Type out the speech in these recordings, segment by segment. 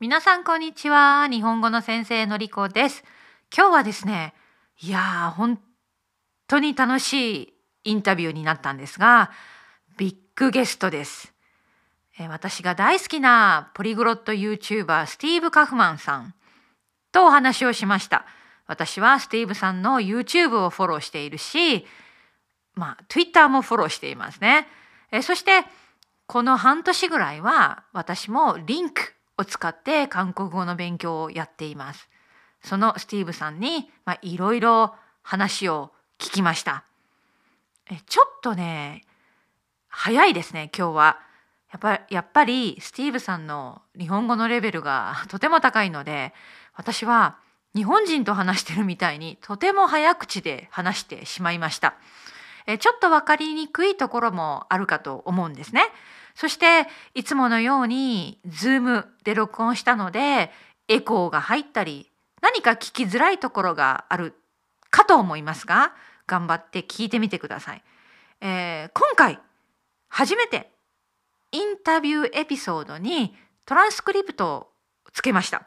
皆さんこんにちは。日本語の先生のりこです。今日はですねいやー本当に楽しいインタビューになったんですがビッグゲストです。え私が大好きなポリグロット YouTuber スティーブ・カフマンさんとお話をしました。私はスティーブさんの YouTube をフォローしているしまあ Twitter もフォローしていますね。えそしてこの半年ぐらいは私もリンクを使って韓国語の勉強をやっています。そのスティーブさんにいろいろ話を聞きました。えちょっとね早いですね今日は。やっぱやっぱりスティーブさんの日本語のレベルが とても高いので私は日本人と話してるみたいにとても早口で話してしまいました。えちょっと分かりにくいところもあるかと思うんですね。そしていつものように Zoom で録音したのでエコーが入ったり何か聞きづらいところがあるかと思いますが頑張って聞いてみてください。えー今回初めてインタビューエピソードにトランスクリプトをつけました。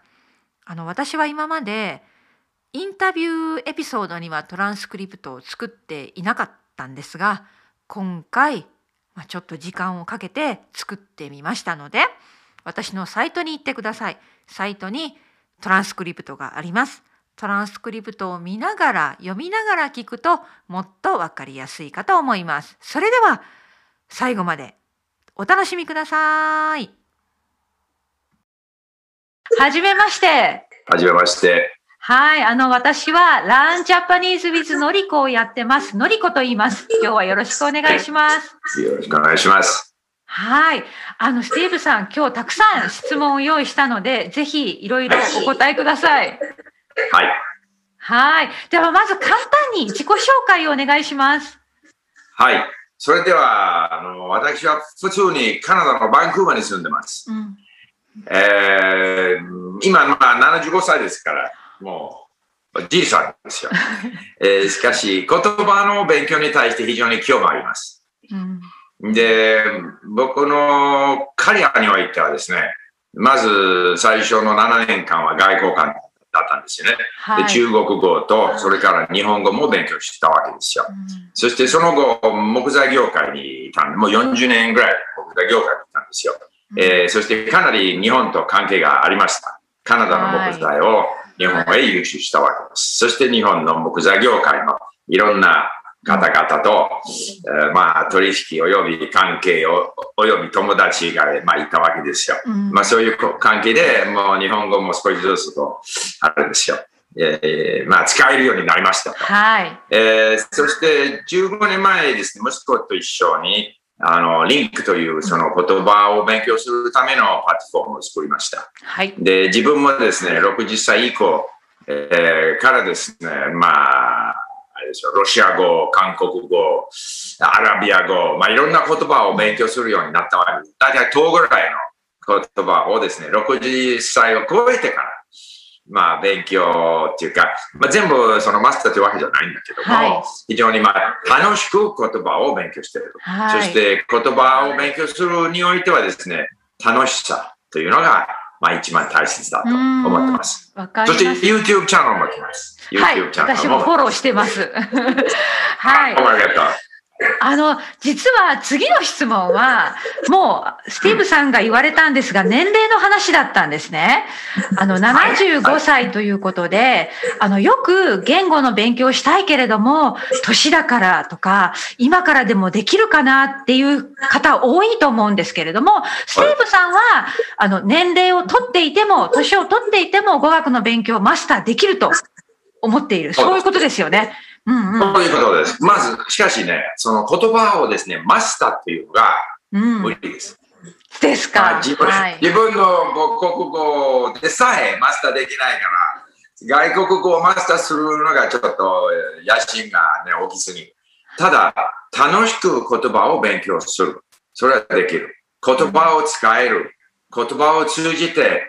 あの私は今までインタビューエピソードにはトランスクリプトを作っていなかったんですが今回まあ、ちょっと時間をかけて作ってみましたので私のサイトに行ってください。サイトにトランスクリプトがあります。トランスクリプトを見ながら読みながら聞くともっとわかりやすいかと思います。それでは最後までお楽しみください。はじめまして。はじめまして。はい、あの私はランジャパニーズウィズのりこをやってます。のりこと言います。今日はよろしくお願いします。よろしくお願いします。はい。あの、スティーブさん、今日たくさん質問を用意したので、ぜひいろいろお答えください。はい。はい。では、まず簡単に自己紹介をお願いします。はい。それでは、あの、私は普通にカナダのバンクーバーに住んでます。うん。えー、今、まあ、75歳ですから、もう、じいさんですよ。えーしかし、言葉の勉強に対して非常に興味あります。うん。で、僕のキャリアにおいてはですね、まず最初の7年間は外交官だったんですよね。はい。で中国語と、それから日本語も勉強したわけですよ。そしてその後、木材業界にいたんで、もう40年ぐらい木材業界にいたんですよ。えーそしてかなり日本と関係がありました。カナダの木材を日本へ輸出したわけです。そして日本の木材業界のいろんな方々と、えーまあ取引及び関係を及び友達が、まあ、いたわけですよ。うんまあそういう関係でもう日本語も少しずつとあるんですよ。えーまあ使えるようになりましたと。はい。えーそして15年前ですね、息子と一緒に、あの、リンクというその言葉を勉強するためのプラットフォームを作りました。はい。で、自分もですね、60歳以降、えーからですね、まあ、あれですよ、ロシア語、韓国語、アラビア語、まあいろんな言葉を勉強するようになったわけです。大体10ぐらいの言葉をですね、60歳を超えてから、まあ、勉強っていうか、まあ、全部そのマスターというわけじゃないんだけども、はい非常にまあ楽しく言葉を勉強していると。はい。そして言葉を勉強するにおいてはですね、楽しさというのが、まあ、一番大切だと思ってます。わかりそして。YouTube チャンネルも来ます。はい。YouTube チャンネ私ルも。もフォローしてます。はい。ありがとう。あの、実は次の質問は、もう、スティーブさんが言われたんですが、年齢の話だったんですね。あの、75歳ということで、あの、よく言語の勉強したいけれども、年だからとか、今からでもできるかなっていう方多いと思うんですけれども、スティーブさんは、あの、年齢を取っていても、年を取っていても、語学の勉強をマスターできると思っている。そういうことですよね。うんうん。そういうことです。まず、しかしね、その言葉をですね、マスターっていうのがうん無。理です。ですか。まあ自分はい。自分の母国語でさえマスターできないから、外国語をマスターするのがちょっとえー野心が、ね、大きすぎる。ただ、楽しく言葉を勉強する。それはできる。言葉を使える。言葉を通じて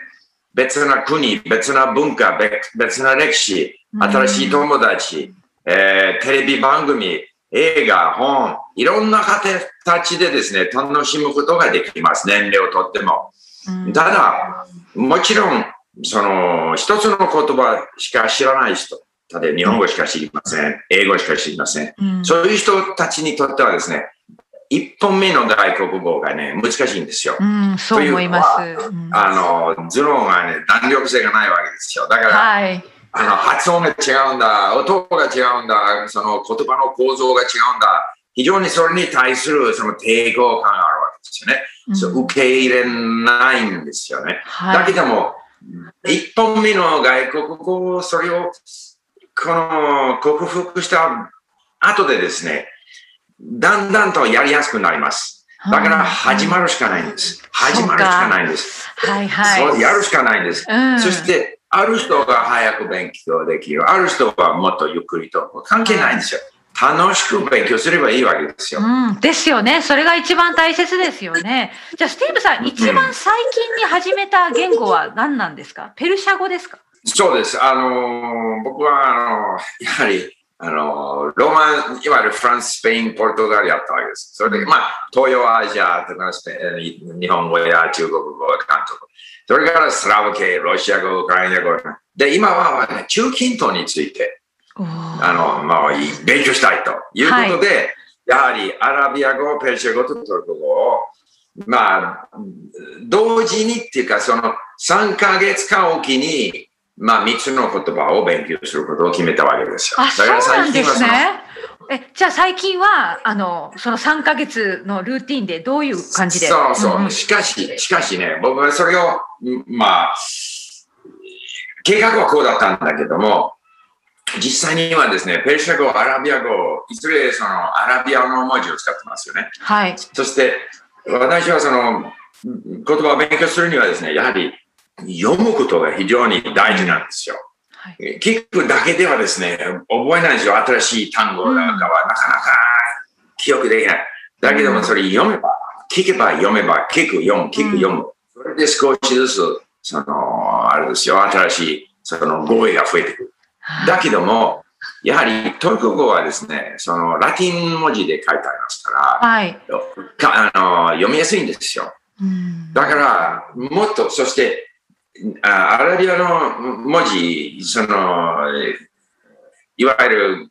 別な国、別な文化、別別な歴史、新しい友達、えーテレビ番組、映画、本、いろんな形でですね、楽しむことができます。年齢をとっても。ただ、もちろん、その、一つの言葉しか知らない人、例えば日本語しか知りません、英語しか知りません。そういう人たちにとってはですね、一本目の外国語がね、難しいんですよ。うん、そう思います。あの、頭脳がね、弾力性がないわけですよ。だから、はい、あの発音が違うんだ、音が違うんだ、その言葉の構造が違うんだ。非常にそれに対するその抵抗感があるわけですよね。うん、そう受け入れないんですよね。はい、だけども、一本目の外国語、それをこの克服した後でですね、だんだんとやりやすくなります。だから始まるしかないんです。始まるしかないんです。はいはい。そうやるしかないんです。うん、そして、ある人が早く勉強できる。ある人はもっとゆっくりと。関係ないんですよ。楽しく勉強すればいいわけですよ。うん、ですよね。それが一番大切ですよね。じゃあ、スティーブさん、一番最近に始めた言語は何なんですか？ペルシャ語ですか？そうです。あの、僕は、あの、やはり、あの、ローマン、いわゆるフランス、スペイン、ポルトガルやったわけです。それで、まあ、東洋アジアとか日本語や中国語、韓国語。それからスラブ系、ロシア語、ウクライナ語。で、今は、ね、中近東について、あの、まあ、勉強したいということで、はい、やはりアラビア語、ペルシャ語とトルコ語を、まあ、同時にっていうか、その3ヶ月間おきに、まあ、3つの言葉を勉強することを決めたわけですよ。あ、そうなんですね。え、じゃあ最近は、あの、その3ヶ月のルーティンでどういう感じで？そうそう。うん、しかし、しかしね、僕はそれを、まあ、計画はこうだったんだけども、実際にはですね、ペルシャ語、アラビア語、いずれそのアラビアの文字を使ってますよね。はい。そして、私はその言葉を勉強するにはですね、やはり読むことが非常に大事なんですよ。はい、聞くだけではですね、覚えないんですよ。新しい単語なんかはなかなか記憶できない。だけどもそれ読めば、聞けば読めば、聞く、読む、聞く、読む。それで少しずつ、その、あれですよ、新しい、その語彙が増えてくる。だけども、やはりトルコ語はですね、そのラティン文字で書いてありますから、はい、あの読みやすいんですよ。だから、もっと、そしてアラビアの文字、その、いわゆる、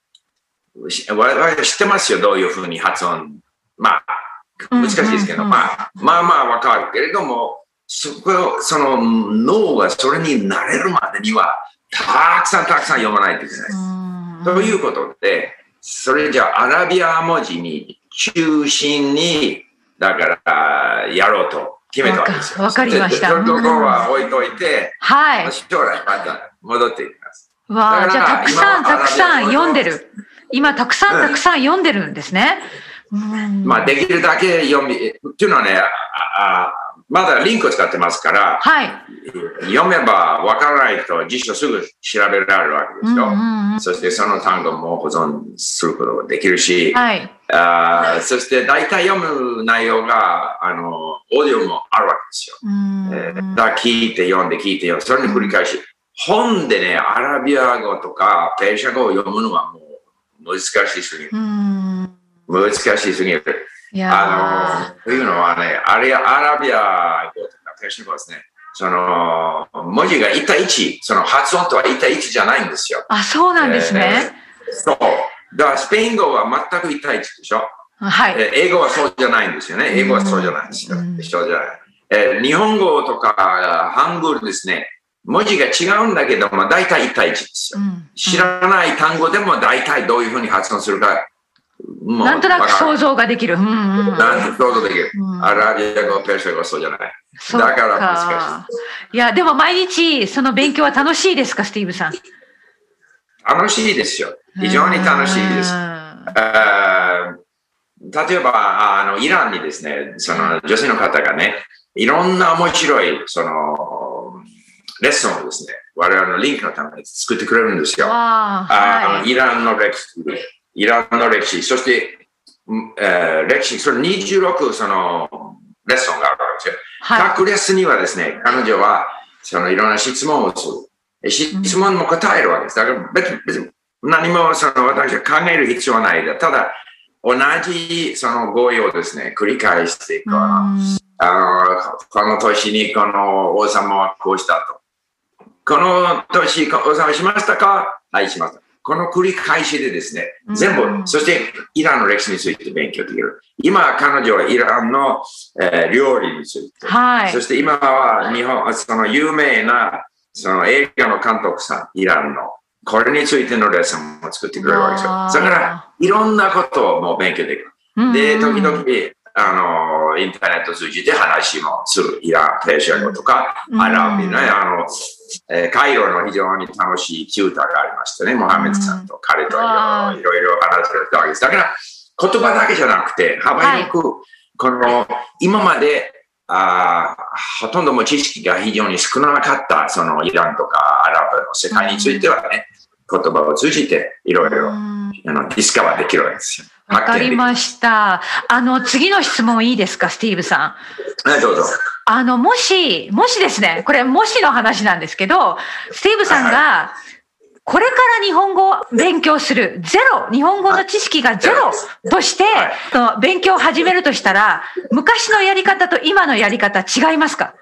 我々知ってますよ、どういうふうに発音。まあ、難しいですけど、まあ、まあまあわかるけれども、そこその脳がそれになれるまでには、たくさんたくさん読まないといけない。ということで、それじゃあアラビア文字に中心に、だからやろうと決めたわけですよ。わかりました。そのところは置いといて、はい。将来また戻っていきます。わあ、じゃあたくさんたくさん読んでる。今たくさんたくさん読んでるんですね。うん、まあできるだけ読み、っていうのはね、あまだリンクを使ってますから、はい、読めばわからないと辞書すぐ調べられるわけですよ、うんうん、そしてその単語も保存することができるし、はい、あそして大体読む内容があのオーディオもあるわけですよ。えー、だ聞いて読んで聞いて読んで、それに繰り返し。本でね、アラビア語とかペルシャ語を読むのはもう難しすぎる。難しすぎる。あの、というのはね、あれ、アラビア語とかペルシャ語ですね。その、文字が1対1、その発音とは1対1じゃないんですよ。あ、そうなんですね。えー、そう。だからスペイン語は全く1対1でしょ。はい。えー、英語はそうじゃないんですよね。英語はそうじゃないんですよ。一緒じゃない。えー、日本語とかハングルですね。文字が違うんだけども、大体1対1ですよ。うん、知らない単語でも大体どういうふうに発音するかなんとなく想像ができる。うんうん、なんと想像できる。うん、アラビア語、ペルシャ語そうじゃない？だから難しい。いや、でも毎日その勉強は楽しいですか、スティーブさん？楽しいですよ。非常に楽しいです。例えばあの、イランにですね、その女性の方がね、いろんな面白いそのレッスンをですね、我々のリンクのために作ってくれるんですよ。あ、はい、イランの歴史、イランの歴史、そして、えー、歴史、その26そのレッスンがあるわけですよ。はい、各レッスンにはですね、彼女はそのいろんな質問をする。質問も答えるわけです。だから別に別に何もその私は考える必要はない。ただ、同じその語彙をですね、繰り返していく。あの、この年にこの王様はこうしたと。この年、王様しましたか？はい、しました。この繰り返しでですね、全部、うん、そしてイランの歴史について勉強できる。今、彼女はイランの、えー、料理について、はい、そして今は日本、その有名なその映画の監督さん、イランの、これについてのレッスンも作ってくれるわけですよ。だから、いろんなことをもう勉強できる。で、時々、あの、インターネット通じて話もする。イラン、ペーシャ語とか、アラビね、あの、えー、カイロの非常に楽しいチューターがありましたね。モハメドさんと彼といろいろ話してたわけです。だから、言葉だけじゃなくて、幅広く、この、今まで、あほとんども知識が非常に少なかった、そのイランとかアラブの世界についてはね、言葉を通じていろいろあのディスカバーできるわけですよ。わかりました。あの、次の質問いいですか、スティーブさん。はい、どうぞ。あの、もし、もしですね、これ、もしの話なんですけど、スティーブさんが、これから日本語を勉強する、ゼロ、日本語の知識がゼロとして、その勉強を始めるとしたら、昔のやり方と今のやり方違いますか？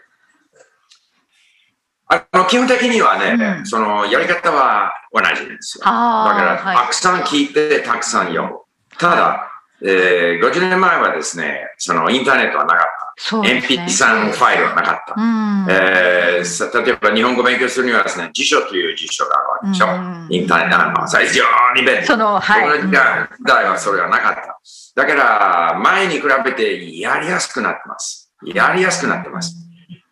あの基本的にはね、うん、そのやり方は同じですよ。だから、はい、たくさん聞いて、たくさん読む。ただ、えー、50年前はですね、そのインターネットはなかった。ね、MP3 ファイルはなかった。うん、えー、例えば日本語勉強するにはですね、辞書という辞書があるわけでしょ。うん、インターネットは非常に便利。その、はい。僕の時代はそれはなかった。だから、前に比べてやりやすくなってます。やりやすくなってます。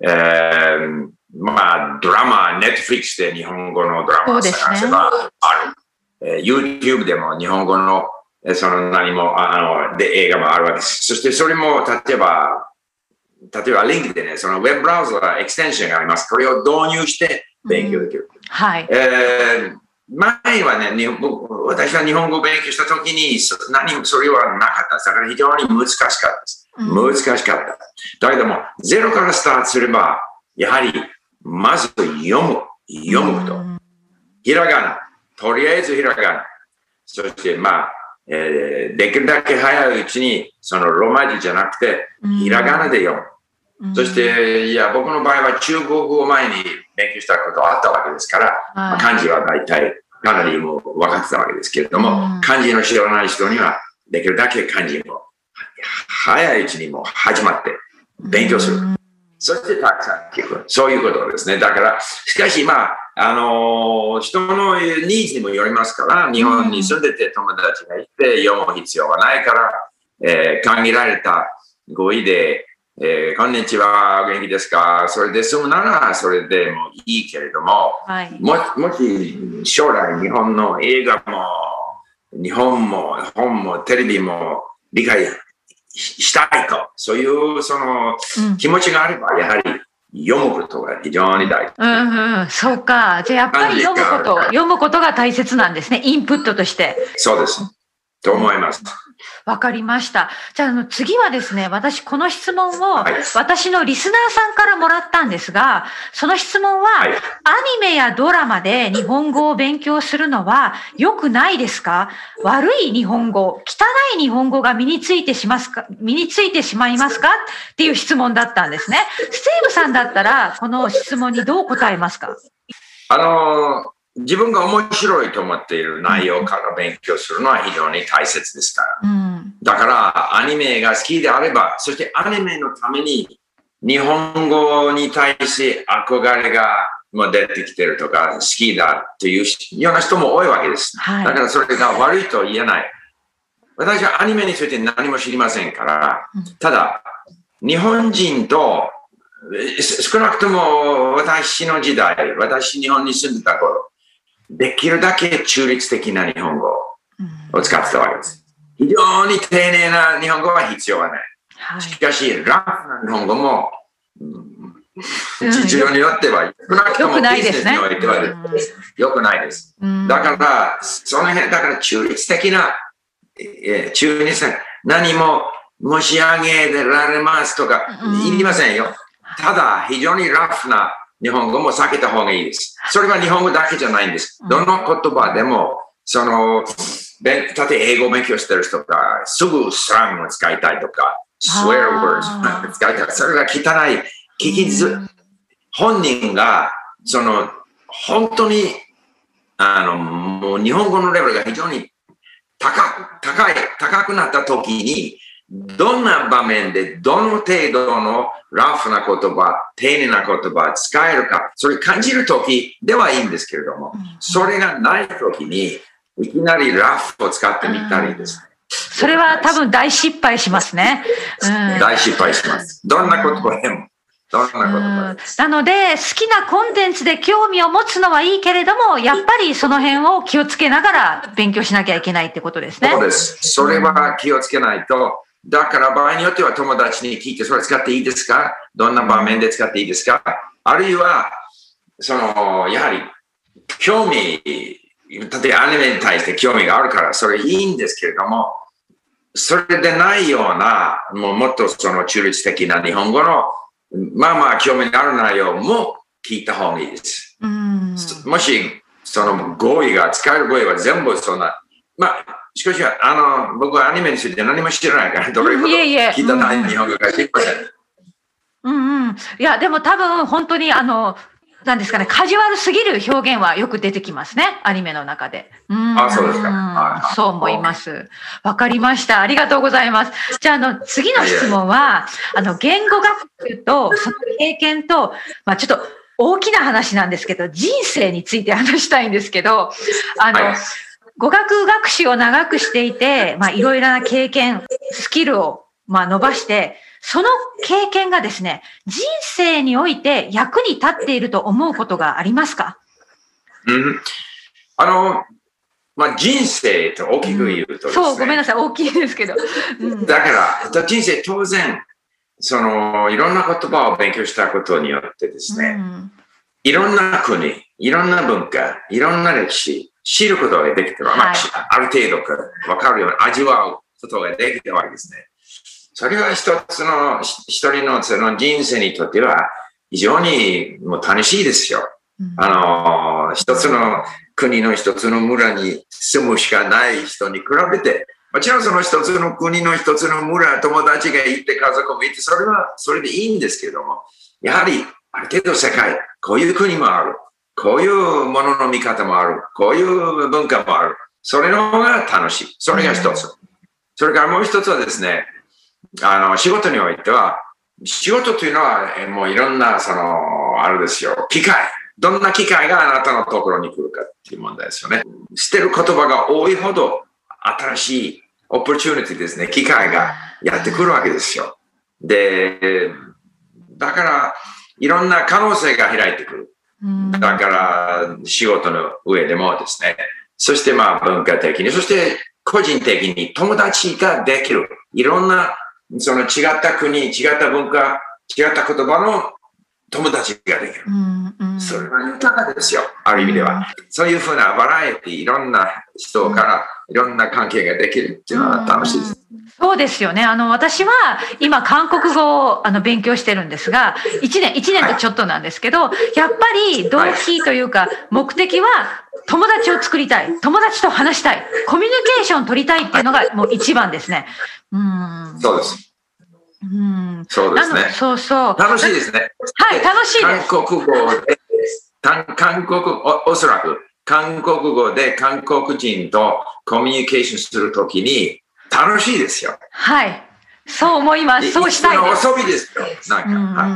えー、まあ、ドラマ、ネットフリックスで日本語のドラマを探せばある。えー、YouTube でも日本語のその何も、あの、で映画もあるわけです。そしてそれも、例えば、例えばリンクでね、そのウェブブラウザエクステンションがあります。これを導入して勉強できる。うん、はい。えー、前はね、私は日本語を勉強したときに何それはなかった。だから非常に難しかったです。難しかった。だけども、ゼロからスタートすれば、やはり、まず読む。読むこと。ひらがな。とりあえずひらがな。そして、まあ、えー、できるだけ早いうちに、そのロマ字じゃなくて、ひらがなで読む。うん、そして、いや、僕の場合は中国語を前に勉強したことあったわけですから、はいまあ、漢字は大体かなりもう分かってたわけですけれども、うん、漢字の知らない人には、できるだけ漢字も早いうちにも始まって勉強する。うんそしてたくさん聞く。そういうことですね。だから、しかしまあ、あのー、人のニーズにもよりますから、日本に住んでて友達がいて読む必要はないから、えー、限られた語彙で、えー、こんにちは、元気ですか？それで済むならそれでもいいけれども、はい、ももし将来日本の映画も、日本も本もテレビも理解したいと、そういうその気持ちがあれば、やはり読むことが非常に大事。うんうん、そうか。じゃあやっぱり読むこと、読むことが大切なんですね。インプットとして。そうです。と思います。わかりました。じゃあ、あの、次はですね、私、この質問を、私のリスナーさんからもらったんですが、その質問は、はい、アニメやドラマで日本語を勉強するのは良くないですか？悪い日本語、汚い日本語が身についてしますか、身についてしまいますか？っていう質問だったんですね。スティーブさんだったら、この質問にどう答えますか？あのー自分が面白いと思っている内容から勉強するのは非常に大切ですから。うん、だから、アニメが好きであれば、そしてアニメのために日本語に対して憧れがもう出てきてるとか、好きだというような人も多いわけです。はい、だからそれが悪いと言えない。私はアニメについて何も知りませんから、ただ、日本人と少なくとも私の時代、私日本に住んでた頃、できるだけ中立的な日本語を使ってたわけです。非常に丁寧な日本語は必要はない。しかし、ラフな日本語も、実情によっては、少なくともビジネスにおいては良くないです。だから、その辺、だから中立的な、え中立的何も申し上げられますとか言いませんよ。ただ、非常にラフな日本語も避けた方がいいです。それは日本語だけじゃないんです。どの言葉でも、その、例えば英語を勉強してる人が、すぐスラングを使いたいとか、swear words 使いたそれが汚い。聞きず、本人が、その、本当に、あの、もう日本語のレベルが非常に高高い、高くなった時に、どんな場面でどの程度のラフな言葉、丁寧な言葉使えるか、それ感じる時ではいいんですけれども、それがない時に、いきなりラフを使ってみたりですね。それは多分大失敗しますね。うん、大失敗します。どんな言葉でも。どんな言葉なので、好きなコンテンツで興味を持つのはいいけれども、やっぱりその辺を気をつけながら勉強しなきゃいけないってことですね。そうです。それは気をつけないと、だから場合によっては友達に聞いて、それ使っていいですか？どんな場面で使っていいですか？あるいは、その、やはり、興味、例えばアニメに対して興味があるから、それいいんですけれども、それでないような、もうもっとその中立的な日本語の、まあまあ興味のある内容も聞いた方がいいです。もし、その語彙が、使える語彙は全部そんな、まあ、しかし、あの、僕はアニメについて何も知らないから、どれほど聞いたない日本語が知りません。うんうん。いや、でも多分本当にあの、なんですかね、カジュアルすぎる表現はよく出てきますね、アニメの中で。うんあ、そうですか。そう思います。わかりました。ありがとうございます。じゃあ、あの、次の質問は、あの、言語学習と、その経験と、まあ、ちょっと、大きな話なんですけど、人生について話したいんですけど、あの、はい語学学習を長くしていて、まあ、いろいろな経験、スキルを、まあ、伸ばして、その経験がですね、人生において役に立っていると思うことがありますか？うん。あの、まあ、人生と大きく言うと、ねうん、そう、ごめんなさい、大きいですけど。うん、だから、人生当然、その、いろんな言葉を勉強したことによってですね、うん、いろんな国、いろんな文化、いろんな歴史、知ることができては、まあ、ある程度わかるように味わうことができてわけですね。それは一つの、一人のその人生にとっては非常にもう楽しいですよ。うん、あの、一つの国の一つの村に住むしかない人に比べて、もちろんその一つの国の一つの村、友達がいて家族もいて、それはそれでいいんですけれども、やはりある程度世界、こういう国もある。こういうものの見方もある。こういう文化もある。それの方が楽しい。それが一つ。それからもう一つはですね、あの、仕事においては、仕事というのは、もういろんな、その、あるですよ、機会。どんな機会があなたのところに来るかっていう問題ですよね。捨てる言葉が多いほど、新しいオプチュニティですね、機会がやってくるわけですよ。で、だから、いろんな可能性が開いてくる。だから仕事の上でもですね、そしてまあ文化的に、そして個人的に友達ができる。いろんなその違った国、違った文化、違った言葉の友達ができる。それは豊かですよ、ある意味では。そういうふうなバラエティ、いろんな人からいろんな関係ができるっていうのは楽しいです。そうですよね。あの、私は今韓国語をあの勉強してるんですが、1年、1年とちょっとなんですけど、やっぱり動機というか、目的は友達を作りたい。友達と話したい。コミュニケーションを取りたいっていうのがもう一番ですね。うん。そうです。うん。そうですね。そうそう。楽しいですね。はい、楽しいです。韓国語で、韓国お、おそらく韓国語で韓国人とコミュニケーションするときに楽しいですよ。はい。そう思います。そうしたいです。遊びですよ。なんか。うん、はい、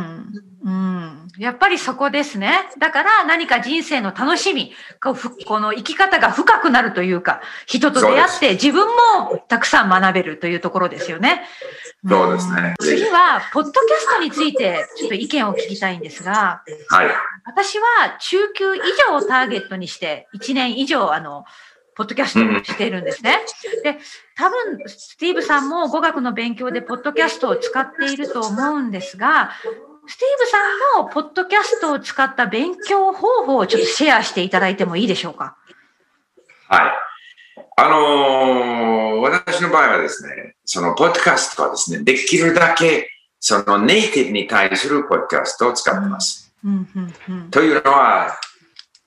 うんやっぱりそこですね。だから何か人生の楽しみ、この生き方が深くなるというか、人と出会って自分もたくさん学べるというところですよね。そうですね。次は、ポッドキャストについてちょっと意見を聞きたいんですが、はい。私は中級以上をターゲットにして、1年以上、あの、ポッドキャストをしているんですね。で、多分、スティーブさんも語学の勉強でポッドキャストを使っていると思うんですが、スティーブさんのポッドキャストを使った勉強方法をちょっとシェアしていただいてもいいでしょうか？はい。あのー、私の場合はですね、そのポッドキャストはですね、できるだけそのネイティブに対するポッドキャストを使ってます。というのは、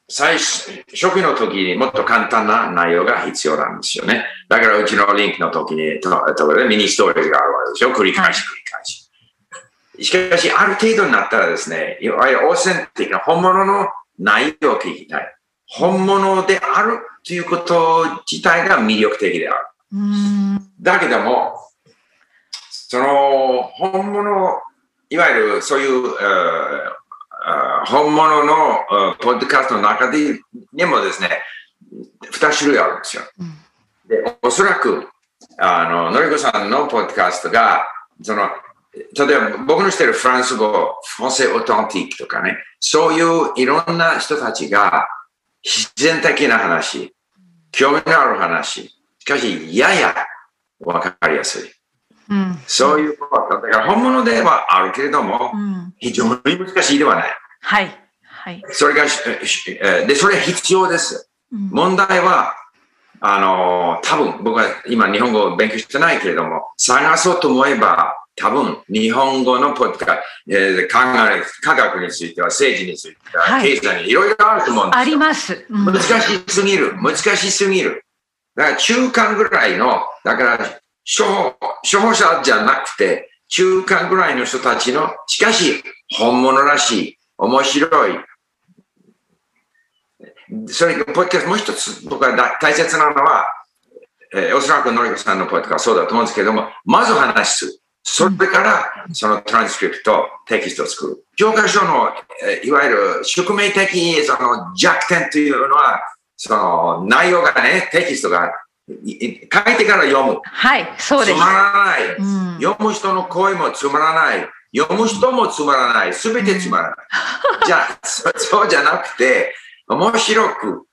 最初初期の時にもっと簡単な内容が必要なんですよね。だからうちのリンクの時に、とところでミニストーリーがあるわけでしょ。繰り返し繰り返し。しかし、ある程度になったらですね、いわゆるオーセンティックな本物の内容を聞きたい。本物であるということ自体が魅力的である。だけども、その本物、いわゆるそういう、本物のポッドキャストの中でにもですね、2種類あるんですよ。で、おそらく、あの、のりこさんのポッドキャストが、その、例えば僕の知ってるフランス語、フォンセオトンティックとかね、そういういろんな人たちが自然的な話、興味のある話、しかしややわかりやすい。うん、そういうことだから本物ではあるけれども、うん、非常に難しいではない。はい。はい。それが、で、それは必要です。うん、問題は、あの、多分僕は今日本語を勉強してないけれども、探そうと思えば、多分日本語のポッドカえー、考え、科学については、政治については、はい、経済にいろいろあると思うんですよ。あります。うん、難しすぎる。難しすぎる。だから中間ぐらいの、だから処方、処方者じゃなくて、中間ぐらいの人たちの、しかし本物らしい、面白い。それ、ポッドキャストもう一つ僕は大切なのは、えー、おそらくのりこさんのポッドキャストそうだと思うんですけども、まず話する。それからそのトランスクリプト、テキストを作る。教科書の、えー、いわゆる宿命的その弱点というのは、その内容がね、テキストが書いてから読む。はい、そうです。つまらない。うん、読む人の声もつまらない。読む人もつまらない。すべてつまらない。うん、じゃあそ、そうじゃなくて、面白く、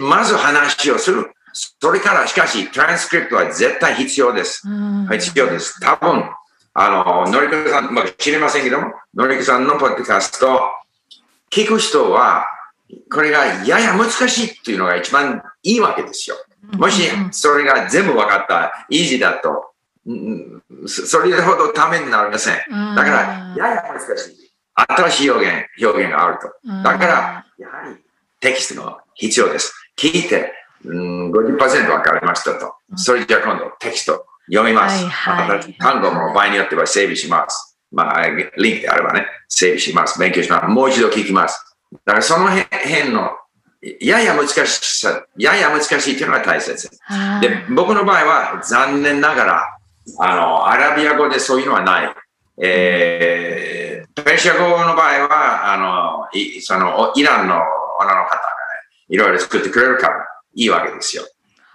まず話をする。それから、しかし、トランスクリプトは絶対必要です。うん、必要です。多分、あの、のりこさん、まあ、知りませんけども、のりこさんのポッドキャスト、聞く人は、これがやや難しいっていうのが一番いいわけですよ。もしそれが全部分かった、イージーだと、それほどためになりません。だから、やや難しい。新しい表現、表現があると。だから、やはりテキストが必要です。聞いて、うん、50%分かりましたと。それじゃ今度テキスト読みます。はいはい、単語も場合によっては整備します。まあ、リンクであればね、整備します。勉強します。もう一度聞きます。だからその辺のやや難しさ、やや難しいというのが大切。で、僕の場合は残念ながら、あの、アラビア語でそういうのはない。えー、ペルシャ語の場合は、あの、いそのイランの女の方がね、いろいろ作ってくれるからいいわけですよ。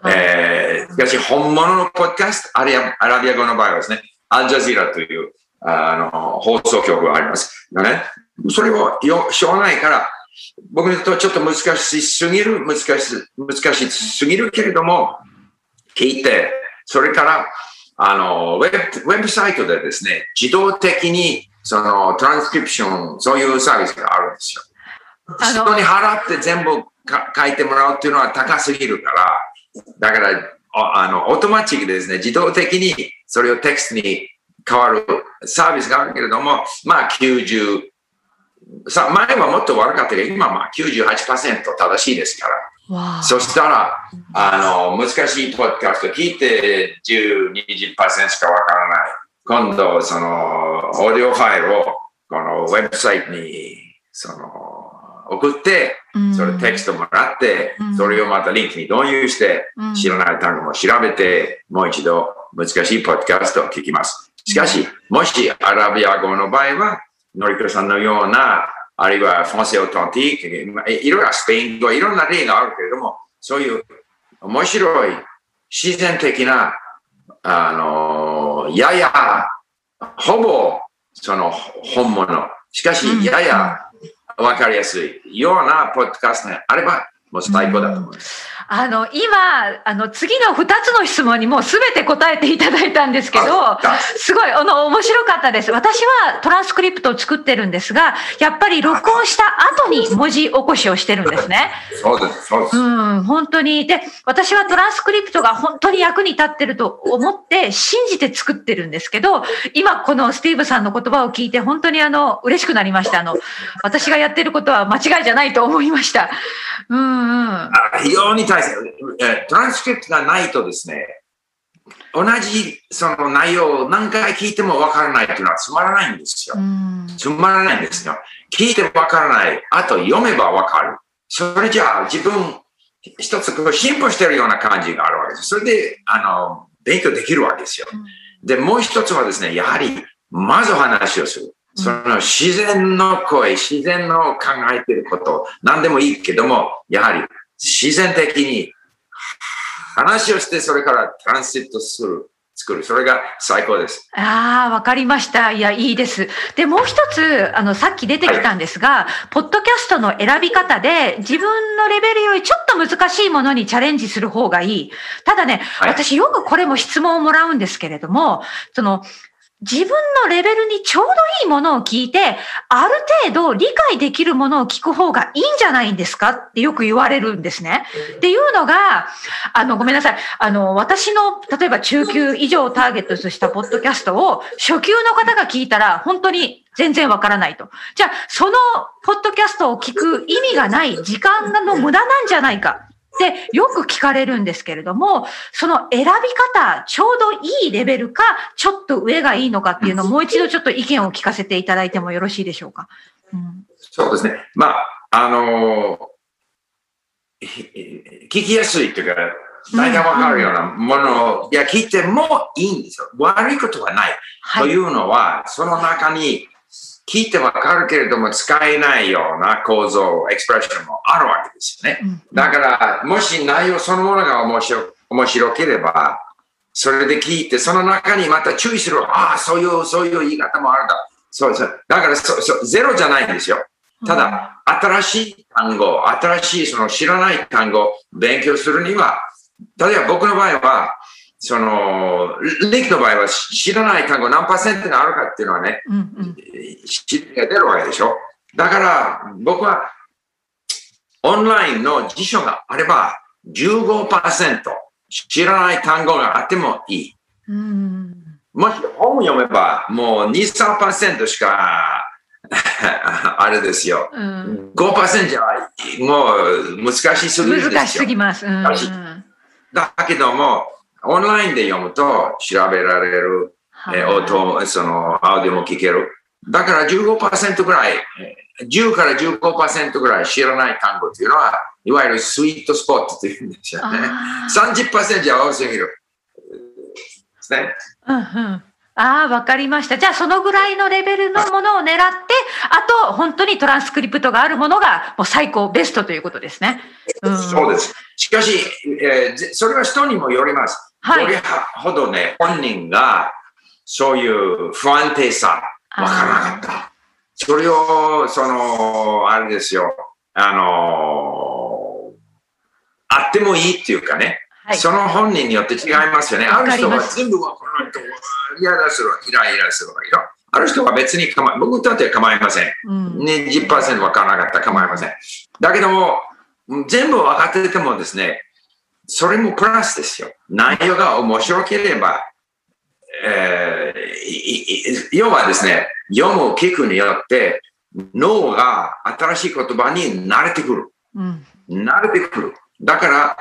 えー、しかし本物のポッドキャスト、アラビア語の場合はですね、アルジャジーラというあの放送局があります。ね、それをよしょうがないから、僕にとちょっと難しすぎる、難し難しすぎるけれども、聞いて、それから、あの、ウェブ、ウェブサイトでですね、自動的に、その、トランスクリプション、そういうサービスがあるんですよ。人に払って全部書いてもらうっていうのは高すぎるから、だから、あの、オートマチックでですね、自動的にそれをテキストに変わるサービスがあるけれども、まあ90、さ前はもっと悪かったけど、今はまあ98%正しいですから。そしたら、あの、難しいポッドキャスト聞いて10、20%しかわからない。今度、その、オーディオファイルを、このウェブサイトに、その、送って、それテキストもらって、それをまたリンクに導入して、知らない単語も調べて、もう一度難しいポッドキャストを聞きます。しかし、もしアラビア語の場合は、のりこさんのような、あるいはフォンセオトンティーク、いろいろスペイン語、いろんな例があるけれども、そういう面白い、自然的な、あの、やや、ほぼ、その本物、しかし、やや、わかりやすいようなポッドキャストがあればもう最高だと思います。あの、今、あの、次の2つの質問にもう全て答えていただいたんですけど、すごい、あの、面白かったです。私はトランスクリプトを作ってるんですが、やっぱり録音した後に文字起こしをしてるんですね。そうです、そうです。うん、本当に。で、私はトランスクリプトが本当に役に立ってると思って信じて作ってるんですけど、今このスティーブさんの言葉を聞いて本当にあの、嬉しくなりました。あの、私がやってることは間違いじゃないと思いました。うんうん。非常に大切。トランスクリプトがないとですね、同じその内容を何回聞いてもわからないというのはつまらないんですよ。つまらないんですよ。聞いてもわからない。あと読めばわかる。それじゃあ自分一つ進歩してるような感じがあるわけです。それで、あの、勉強できるわけですよ。で、もう一つはですね、やはり、まず話をする。その自然の声、自然の考えていること、何でもいいけども、やはり自然的に話をして、それからトランシットする。作る。それが最高です。ああ、わかりました。いや、いいです。で、もう一つ、あの、さっき出てきたんですが、はい、ポッドキャストの選び方で、自分のレベルよりちょっと難しいものにチャレンジする方がいい。ただね、はい、私よくこれも質問をもらうんですけれども、その、自分のレベルにちょうどいいものを聞いて、ある程度理解できるものを聞く方がいいんじゃないんですかってよく言われるんですね。っていうのが、あの、ごめんなさい。あの、私の、例えば中級以上をターゲットとしたポッドキャストを初級の方が聞いたら、本当に全然わからないと。じゃあ、そのポッドキャストを聞く意味がない時間の無駄なんじゃないか。ってよく聞かれるんですけれども、その選び方、ちょうどいいレベルか、ちょっと上がいいのかっていうのをもう一度ちょっと意見を聞かせていただいてもよろしいでしょうか。うん、そうですね。まあ、あの聞きやすいというか、大体わかるようなものを、いや、聞いてもいいんですよ。悪いことはない。はい、というのは、その中に聞いてわかるけれども使えないような構造、エクスプレッションもあるわけですよね。だから、もし内容そのものが面白面白ければ、それで聞いて、その中にまた注意する。ああ、そういう、そういう言い方もあるんだ。そうそう。だからそそ、ゼロじゃないんですよ。ただ、新しい単語、新しいその知らない単語を勉強するには、例えば僕の場合は、その、リクの場合は知らない単語何パーセントがあるかっていうのはね、うんうん、知が出るわけでしょ。だから僕はオンラインの辞書があれば15%知らない単語があってもいい。うん、もし本を読めばもう2、3%しか あれですよ。うん、5%じゃもう難しすぎるんですよ。難しすぎます。うん、だけども、オンラインで読むと調べられる、え音、その、アウディも聞ける。だから15%ぐらい、10から15%ぐらい知らない単語というのは、いわゆるスイートスポットというんですよね。30%じゃ多すぎる。ですね。うんうんああ、わかりました。じゃあ、そのぐらいのレベルのものを狙って、あと、本当にトランスクリプトがあるものが、もう最高、ベストということですね。うん、そうです。しかし、えー、それは人にもよります。はい、どれほどね、本人が、そういう不安定さ、わからなかった。それを、その、あれですよ、あのあってもいいっていうかね、はい、その本人によって違いますよね。ある人は全部わからないと、嫌だする、イライラする。ある人は別に構い、僕にとっては構いません。うん、20%わからなかったら構いません。だけども、全部分かっててもですね、それもプラスですよ。内容が面白ければ、えー、要はですね、読む、聞くによって、脳が新しい言葉に慣れてくる。うん、慣れてくる。だから、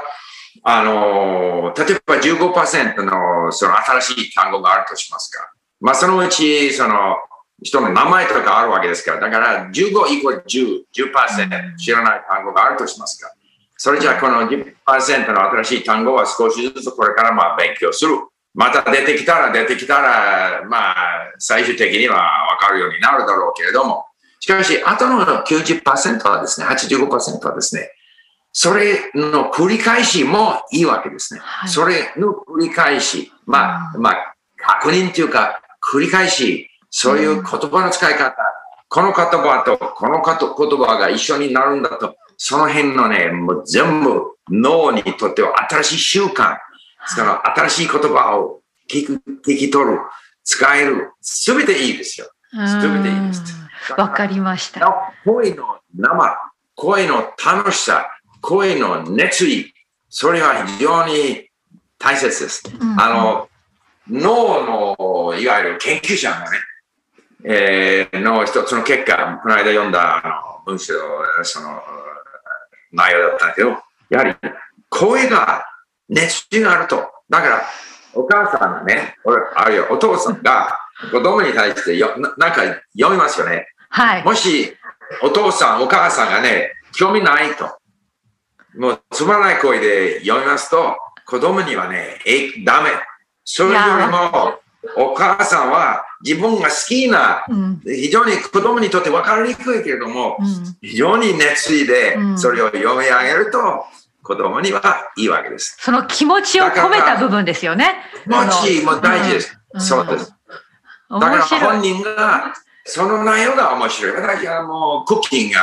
あの例えば15%のその新しい単語があるとしますか。まあ、そのうち、その、人の名前とかあるわけですから、だから15イコール10、10%知らない単語があるとしますか。それじゃあこの10%の新しい単語は少しずつこれからまあ勉強する。また出てきたら出てきたら、まあ最終的にはわかるようになるだろうけれども、しかし、後の90%はですね、85%はですね、それの繰り返しもいいわけですね。はい、それの繰り返し、まあ、まあ、確認というか、繰り返し、そういう言葉の使い方、この言葉とこの言葉が一緒になるんだとその辺のね、もう全部脳にとっては新しい習慣、その新しい言葉を聞く、聞き取る、使える、すべていいですよ。すべていいです。わかりました。声の生、声の楽しさ、声の熱意、それは非常に大切です。うん、あの、脳の、いわゆる研究者がね、えー、の一つの結果、この間読んだあの文章、その内容だったんだけど、やはり声が熱意があると。だから、お母さんがね、あるいはお父さんが子供に対してよななんか読みますよね。はい。もし、お父さん、お母さんがね、興味ないと、もうつまらない声で読みますと、子供にはね、え、ダメ。それよりも、お母さんは自分が好きな、うん、非常に子供にとって分かりにくいけれども、うん、非常に熱意でそれを読み上げると、子供にはいいわけです。その気持ちを込めた部分ですよね。気持ちも大事です。うん、そうです。だから本人が、その内容が面白い。私はもうクッキング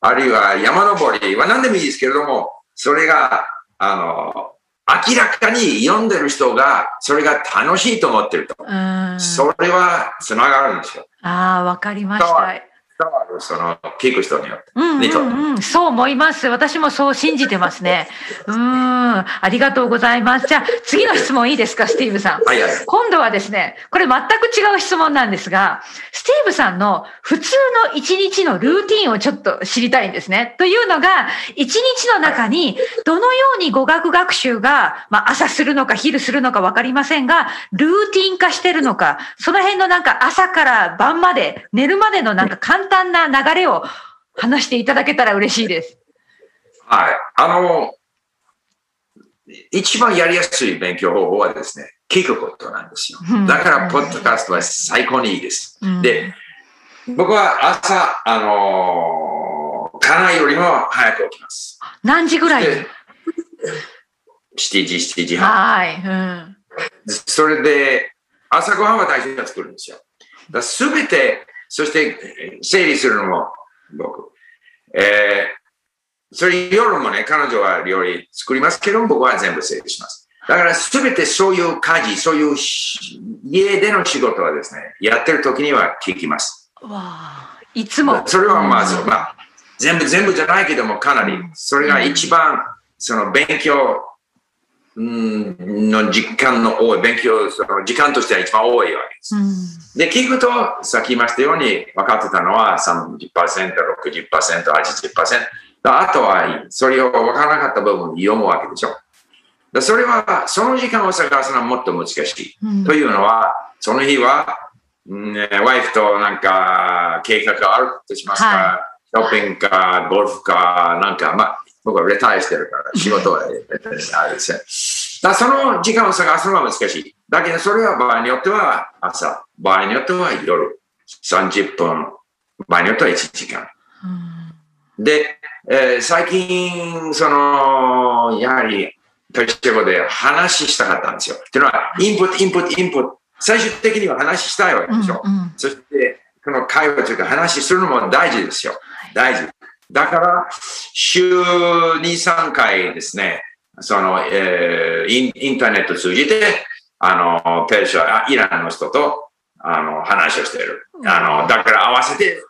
あるいは山登りは何でもいいですけれども、それが、あの、明らかに読んでる人がそれが楽しいと思ってると。それはつながるんですよ。ああ、わかりました。その、聞く人によって。うんうんうん、そう思います。私もそう信じてますね。うん、ありがとうございます。じゃあ、次の質問いいですか、スティーブさん。はいはい。今度はですね、これ全く違う質問なんですが、スティーブさんの普通の一日のルーティンをちょっと知りたいんですね。というのが、一日の中に、どのように語学学習が、まあ、朝するのか昼するのかわかりませんが、ルーティン化してるのか、その辺のなんか朝から晩まで、寝るまでのなんか簡単単な流れを話していただけたら嬉しいです。はい。あの、一番やりやすい勉強方法はですね、聞くことなんですよ。だから、ポッドキャストは最高にいいです。で、僕は朝、あのー、かなよりも早く起きます。何時ぐらい ?7 時、7時半。はい。うん、それで、朝ごはんは大事に作るんですよ。すべてそして整理するのも僕。えー、それ夜もね、彼女は料理作りますけど、僕は全部整理します。だからすべてそういう家事、そういう家での仕事はですね、やってる時には聞きます。わいつも。それはまず、まあ、全部全部じゃないけども、かなり、それが一番、その勉強の時間の多い、勉強、その時間としては一番多いわけです。うん、で、聞くと、さっき言いましたように、分かってたのは30%、60%、80%。あとは、それを分からなかった部分を読むわけでしょ。それは、その時間を探すのはもっと難しい。うん、というのは、その日は、ね、ワイフとなんか計画があるとしますか、はい、ショッピングか、ゴルフか、なんか、まあ、僕はレタイしてるから、仕事は、あれですね。だその時間を探すのは難しい。だけど、それは場合によっては朝、場合によっては夜、30分、場合によっては1時間。で、えー、最近、その、やはり、ペルシャ語で話したかったんですよ。っていうのは、インプット、インプット、インプット。最終的には話したいわけでしょ。うんうん、そして、この会話というか話するのも大事ですよ。大事。だから、週2、3回ですね、その、えー、インインターネット通じて、あの、ペルシャ、イランの人と、あの、話をしている。あの、だから合わせて、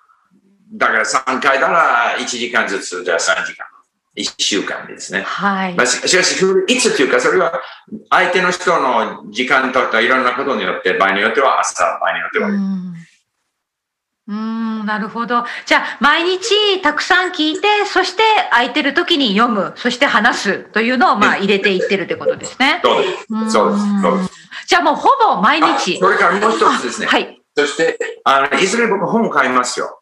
だから3回なら1時間ずつ、じゃあ3時間。1週間ですね。はい。まあ、しかし、いつというか、それは相手の人の時間とかいろんなことによって、場合によっては朝、場合によっては。うん、なるほど。じゃあ、毎日たくさん聞いて、そして空いてる時に読む、そして話すというのを、まあ、入れていってるってことですね。そうです。そうです。そうです。じゃあもうほぼ毎日。それからもう一つですね。はい。そして、あの、いずれ僕本買いますよ。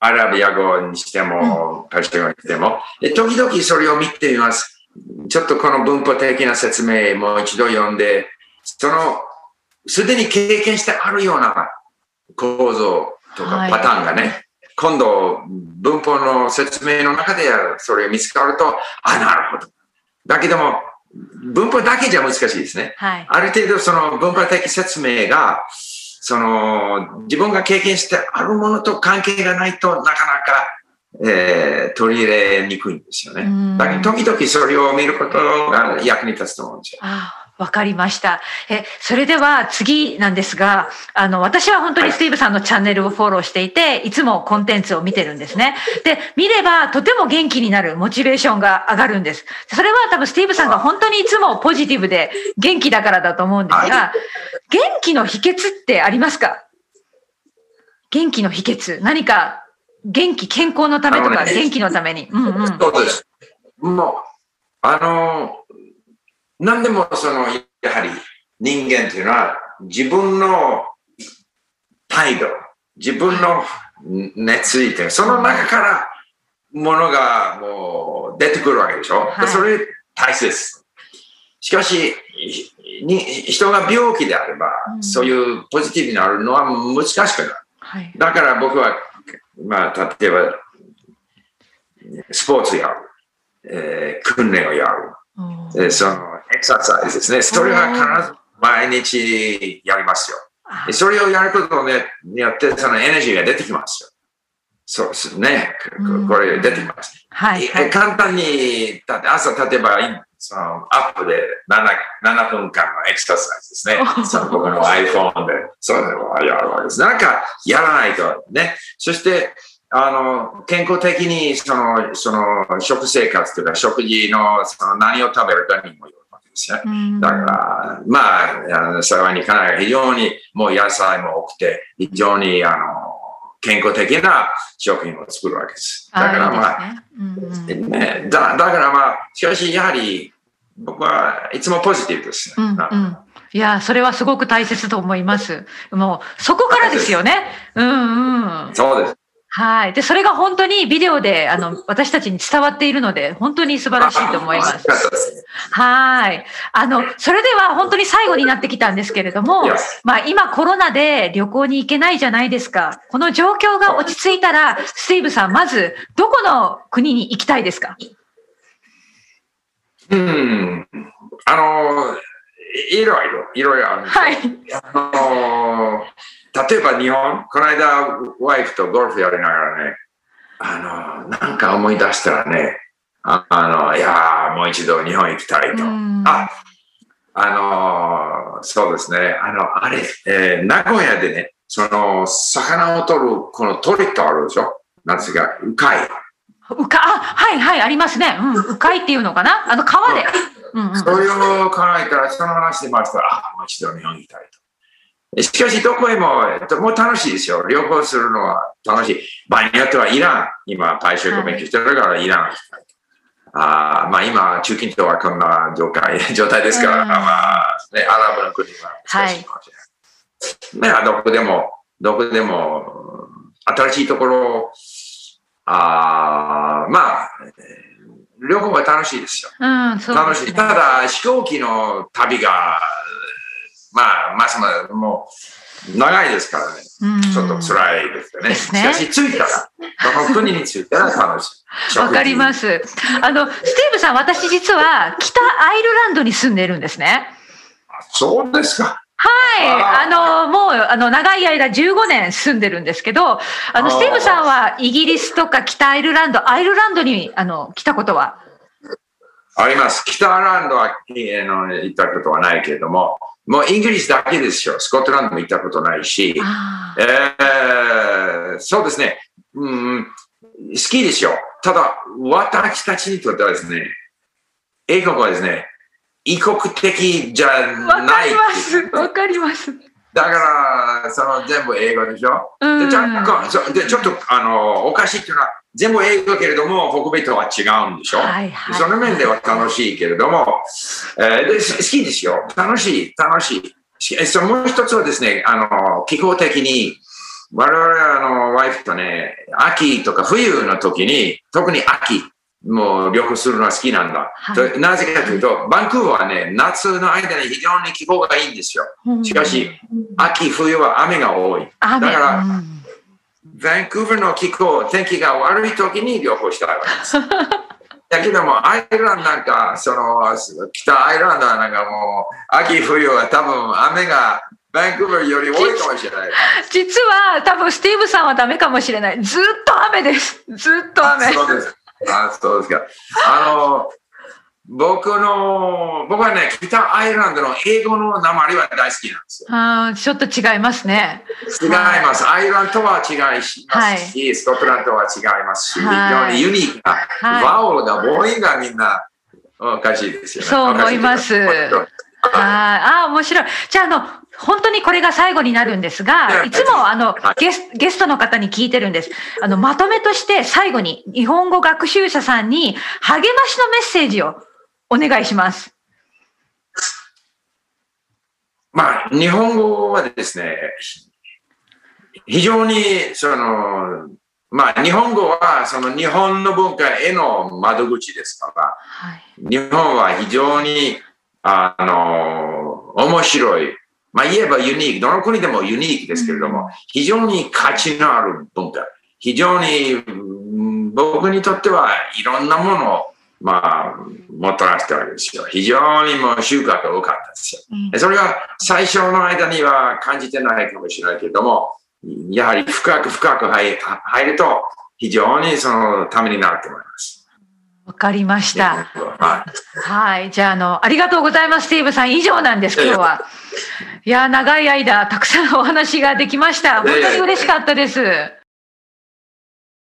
アラビア語にしても、パシャ語にしても。で、時々それを見てみます。ちょっとこの文法的な説明もう一度読んで、その、すでに経験してあるような構造とかパターンがね、はい、今度文法の説明の中でそれが見つかると、あ、なるほど。だけども、文法だけじゃ難しいですね。はい、ある程度その文法的説明が、その自分が経験してあるものと関係がないとなかなか、えー、取り入れにくいんですよね。だけど、時々それを見ることが役に立つと思うんですよ。わかりました。え、それでは次なんですが、あの、私は本当にスティーブさんのチャンネルをフォローしていて、いつもコンテンツを見てるんですね。で、見ればとても元気になるモチベーションが上がるんです。それは多分スティーブさんが本当にいつもポジティブで元気だからだと思うんですが、元気の秘訣ってありますか？元気の秘訣。何か元気、健康のためとか、元気のために。うんうん。そうです。もう、あの、何でもその、やはり人間っていうのは自分の態度、自分の熱意ってその中からものがもう出てくるわけでしょ？はい、それ大切です。しかし、に人が病気であれば、うん、そういうポジティブになるのは難しくなる。はい、だから僕は、まあ、例えば、スポーツやる、えー、訓練をやる、うん、そのエクササイズですね。それは必ず毎日やりますよ。それをやることによって、そのエネルギーが出てきますよ。そうですね。これ出てきます。はい、はい、簡単に、朝、例えば、そのアップで 7, 7分間のエクササイズですね。その僕の iPhone で、それをやるわけです。なんか、やらないとね。そして、あの、健康的に、その、その、食生活というか、食事の、その、何を食べるかにもよですね。だから、まあ、幸いにかなり非常にもう野菜も多くて、非常にあの健康的な食品を作るわけです。だからまあ、ねだだからまあ、しかしやはり僕はいつもポジティブですね。うんうんいや、それはすごく大切と思います。もう、そこからですよね。うんうん。そうです。はい。で、それが本当にビデオで、あの、私たちに伝わっているので、本当に素晴らしいと思います。はい。あの、それでは本当に最後になってきたんですけれども、まあ、今コロナで旅行に行けないじゃないですか。この状況が落ち着いたら、スティーブさん、まず、どこの国に行きたいですか？うん。あの、いろいろ、いろいろあるんですはい。あの例えば日本、この間、ワイフとゴルフやりながらね、あの、なんか思い出したらね、あの、いやもう一度日本行きたいと。あ、あの、そうですね、あの、あれ、えー、名古屋でね、その、魚を取る、このトリットあるでしょ？なんですが、うかい。うか、あ、はいはい、ありますね。うん、うかいっていうのかな？あの、川で。うんうん、それを考えたら、その話でましたら、あ、もう一度日本行きたいと。しかし、どこへも、もう楽しいですよ。旅行するのは楽しい。場合によってはイラン、今、大衆を勉強してるからイラン行きたい。あまあ今、中近東はこんな状態 状態ですから、まあ、ね、アラブの国は少しかもしれない。はい、どこでも、どこでも、新しいところ、あまあ、旅行は楽しいですよ。うん、ね、楽しい。ただ、飛行機の旅がまあ、まさまもう、長いですからね。ちょっと辛いですよね。しかし、着いたら、その国に着いたら楽しい。わかります。あの、スティーブさん、私実は北アイルランドに住んでるんですね。そうですか。はい。あの、もう、あの、長い間15年住んでるんですけど、あの、スティーブさんはイギリスとか北アイルランド、アイルランドに、あの、来たことは？あります。北アイルランドは、あの、行ったことはないけれども、もうイギリスだけですよ。スコットランドも行ったことないし、えー、そうですね、うん、好きですよ。ただ、私たちにとってはですね、英国はですね、異国的じゃない。わかります。わかります。だから、その全部英語でしょ？うん、でちょでちょっとあのおかしいっていうのは、全部英語けれども、北米とは違うんでしょ？はいはい、その面では楽しいけれども、えー、で好きですよ。楽しい、楽しい。そのもう一つはですね、あの気候的に、我々あのワイフとね、秋とか冬の時に、特に秋、もう旅行するのは好きなんだ。はい、なぜかというと、バンクーバーはね、夏の間に非常に気候がいいんですよ。しかし、秋、冬は雨が多い。だから、バンクーバーの気候、天気が悪い時に旅行したいわけです。だけども、アイルランドなんか、その、北アイルランドはなんかもう、秋冬は多分雨が、バンクーバーより多いかもしれない。実は多分スティーブさんはダメかもしれない。ずっと雨です。ずっと雨。そうです。あ、そうですか。あの、僕の、僕はね、北アイルランドの英語の鉛は大好きなんですよ。あーちょっと違いますね。違います。アイルランドとは違いますし、はいスコットランドとは違いますし、はい非常にユニークな、はいワオが、母音がみんなおかしいですよね。そう思いますあーあー、面白い。じゃあ、あの、本当にこれが最後になるんですが、いつもあのはいゲスゲストの方に聞いてるんです。あの、まとめとして最後に日本語学習者さんに励ましのメッセージをお願いします。まあ、日本語はですね、非常に、その、まあ、日本語は、その日本の文化への窓口ですから、はい。日本は非常に、あの、面白い。まあ、言えばユニーク。どの国でもユニークですけれども、非常に価値のある文化。非常に、うん僕にとってはいろんなものを、まあ、もたらしてるわけですよ。非常にもう収穫が多かったですよ。うんそれが最初の間には感じてないかもしれないけれども、やはり深く深く入入ると、非常にそのためになると思います。わかりました。はいはい。じゃあ、あの、ありがとうございます、スティーブさん。以上なんです、今日は。いや、長い間、たくさんお話ができました。本当に嬉しかったです。